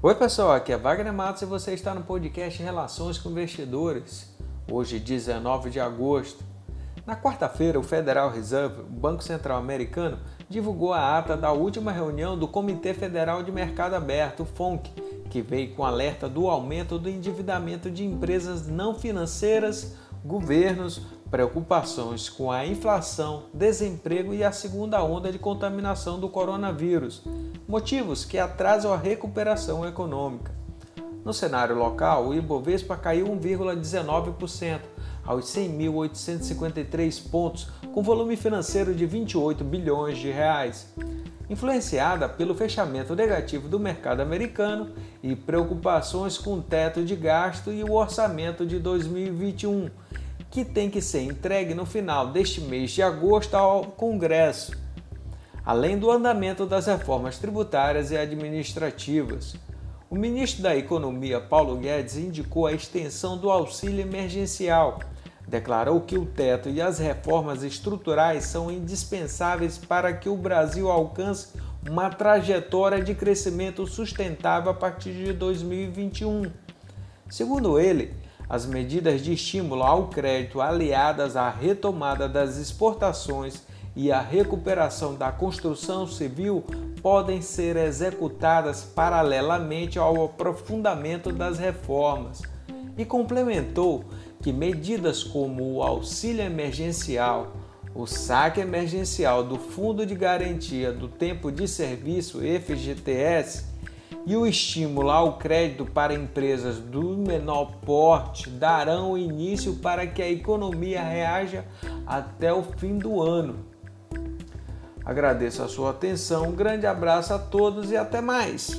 Oi pessoal, aqui é Wagner Matos e você está no podcast Relações com Investidores. Hoje, 19 de agosto. Na quarta-feira, o Federal Reserve, o Banco Central Americano, divulgou a ata da última reunião do Comitê Federal de Mercado Aberto, FONC, que veio com alerta do aumento do endividamento de empresas não financeiras, governos, preocupações com a inflação, desemprego e a segunda onda de contaminação do coronavírus, motivos que atrasam a recuperação econômica. No cenário local, o Ibovespa caiu 1,19% aos 100.853 pontos, com volume financeiro de 28 bilhões de reais. Influenciada pelo fechamento negativo do mercado americano e preocupações com o teto de gasto e o orçamento de 2021, que tem que ser entregue no final deste mês de agosto ao Congresso, além do andamento das reformas tributárias e administrativas. O ministro da Economia, Paulo Guedes, indicou a extensão do auxílio emergencial. Declarou que o teto e as reformas estruturais são indispensáveis para que o Brasil alcance uma trajetória de crescimento sustentável a partir de 2021. Segundo ele, as medidas de estímulo ao crédito aliadas à retomada das exportações e à recuperação da construção civil podem ser executadas paralelamente ao aprofundamento das reformas. E complementou que medidas como o auxílio emergencial, o saque emergencial do Fundo de Garantia do Tempo de Serviço FGTS e o estímulo ao crédito para empresas do menor porte darão início para que a economia reaja até o fim do ano. Agradeço a sua atenção, um grande abraço a todos e até mais!